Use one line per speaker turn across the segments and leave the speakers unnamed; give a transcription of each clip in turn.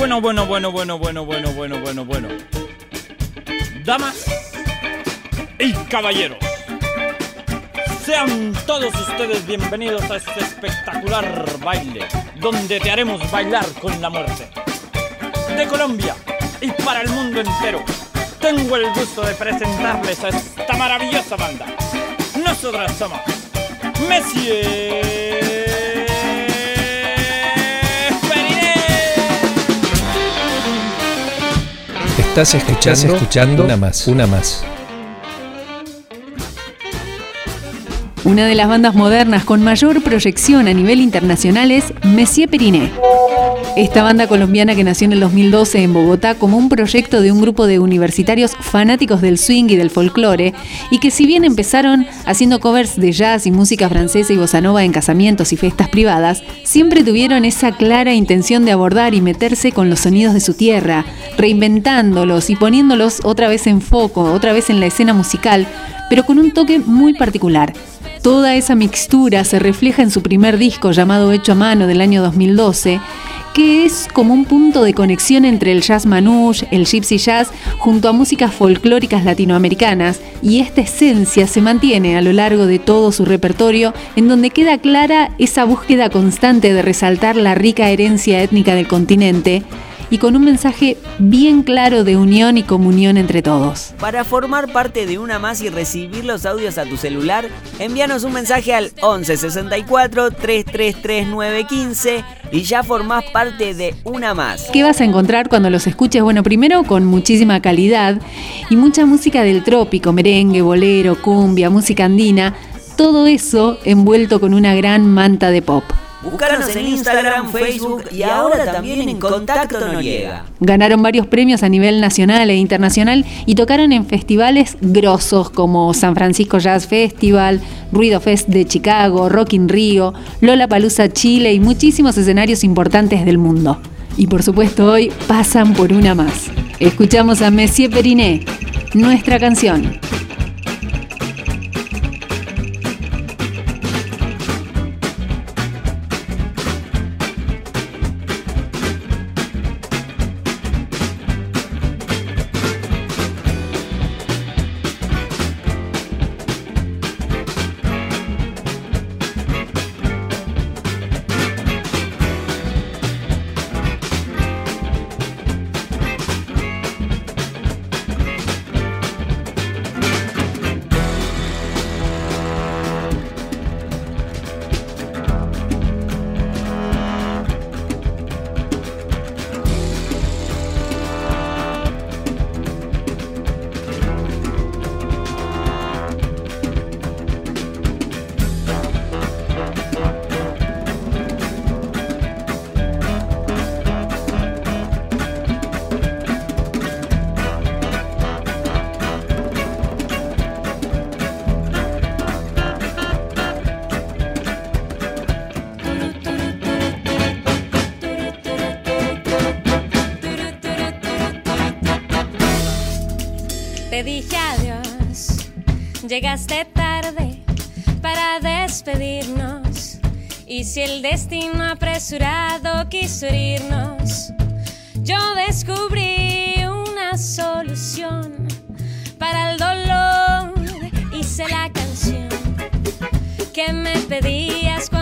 Bueno, bueno, bueno, bueno, bueno, bueno, bueno, bueno, bueno. Damas y caballeros. Sean todos ustedes bienvenidos a este espectacular baile, donde te haremos bailar con la muerte. De Colombia y para el mundo entero, tengo el gusto de presentarles a esta maravillosa banda. Nosotras somos Messier.
Estás escuchando, escuchando una más, una más.
Una de las bandas modernas con mayor proyección a nivel internacional es Messier Periné. Esta banda colombiana que nació en el 2012 en Bogotá como un proyecto de un grupo de universitarios fanáticos del swing y del folclore y que si bien empezaron haciendo covers de jazz y música francesa y bossa nova en casamientos y fiestas privadas, siempre tuvieron esa clara intención de abordar y meterse con los sonidos de su tierra, reinventándolos y poniéndolos otra vez en foco, otra vez en la escena musical, pero con un toque muy particular. Toda esa mixtura se refleja en su primer disco llamado Hecho a Mano del año 2012, que es como un punto de conexión entre el jazz manouche, el gypsy jazz, junto a músicas folclóricas latinoamericanas, y esta esencia se mantiene a lo largo de todo su repertorio, en donde queda clara esa búsqueda constante de resaltar la rica herencia étnica del continente, y con un mensaje bien claro de unión y comunión entre todos.
Para formar parte de una más y recibir los audios a tu celular, envíanos un mensaje al 11 64 333 915 y ya formás parte de una más.
¿Qué vas a encontrar cuando los escuches? Bueno, primero con muchísima calidad y mucha música del trópico, merengue, bolero, cumbia, música andina, todo eso envuelto con una gran manta de pop.
Búscanos en Instagram, Facebook y ahora también en Contacto Noriega.
Ganaron varios premios a nivel nacional e internacional y tocaron en festivales grosos como San Francisco Jazz Festival, Ruido Fest de Chicago, Rock in Rio, Lola Palusa Chile y muchísimos escenarios importantes del mundo. Y por supuesto hoy pasan por una más. Escuchamos a Messier Periné, nuestra canción.
Dije adiós, llegaste tarde para despedirnos. Y si el destino apresurado quiso herirnos, yo descubrí una solución para el dolor. Hice la canción que me pedías cuando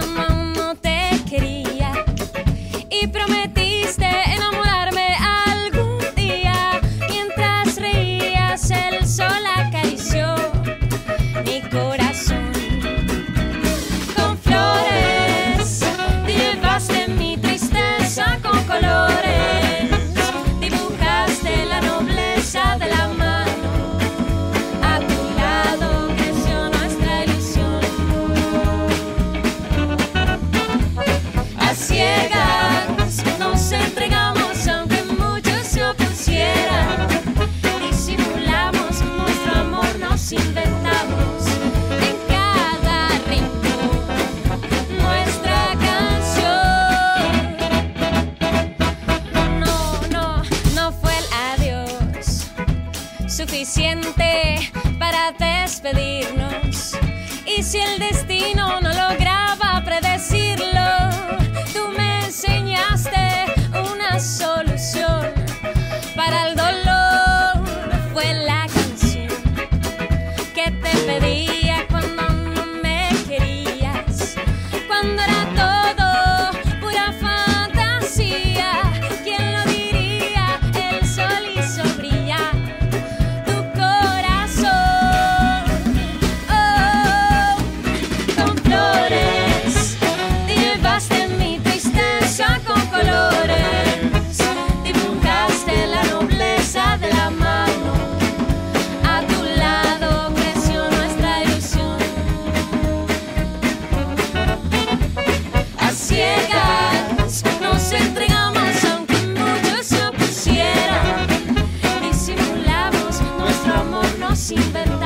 suficiente para despedirnos. Y si el destino no lograba predecirlo, sin vergüenza.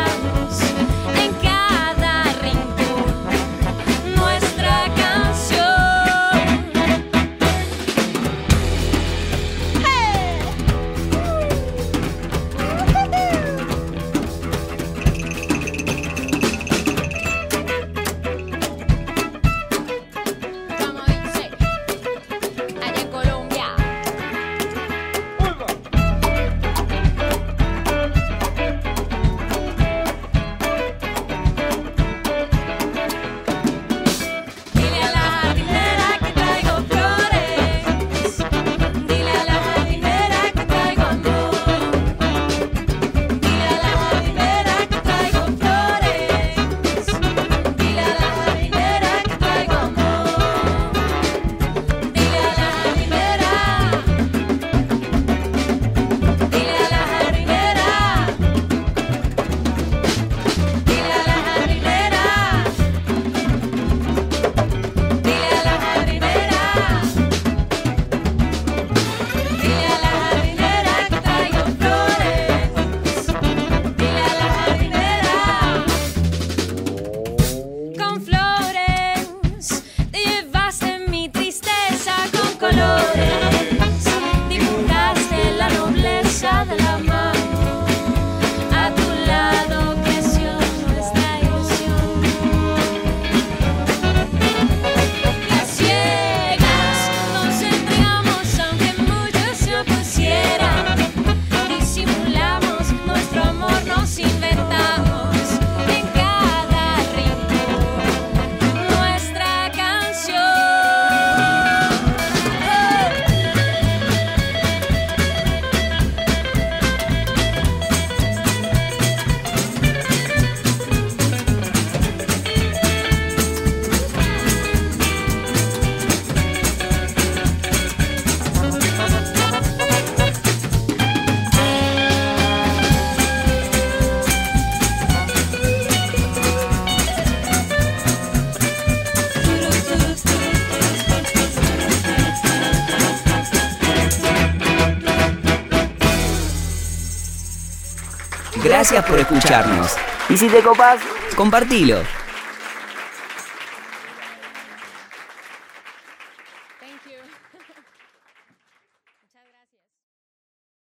Gracias por escucharnos. Y si te copas, compartilo.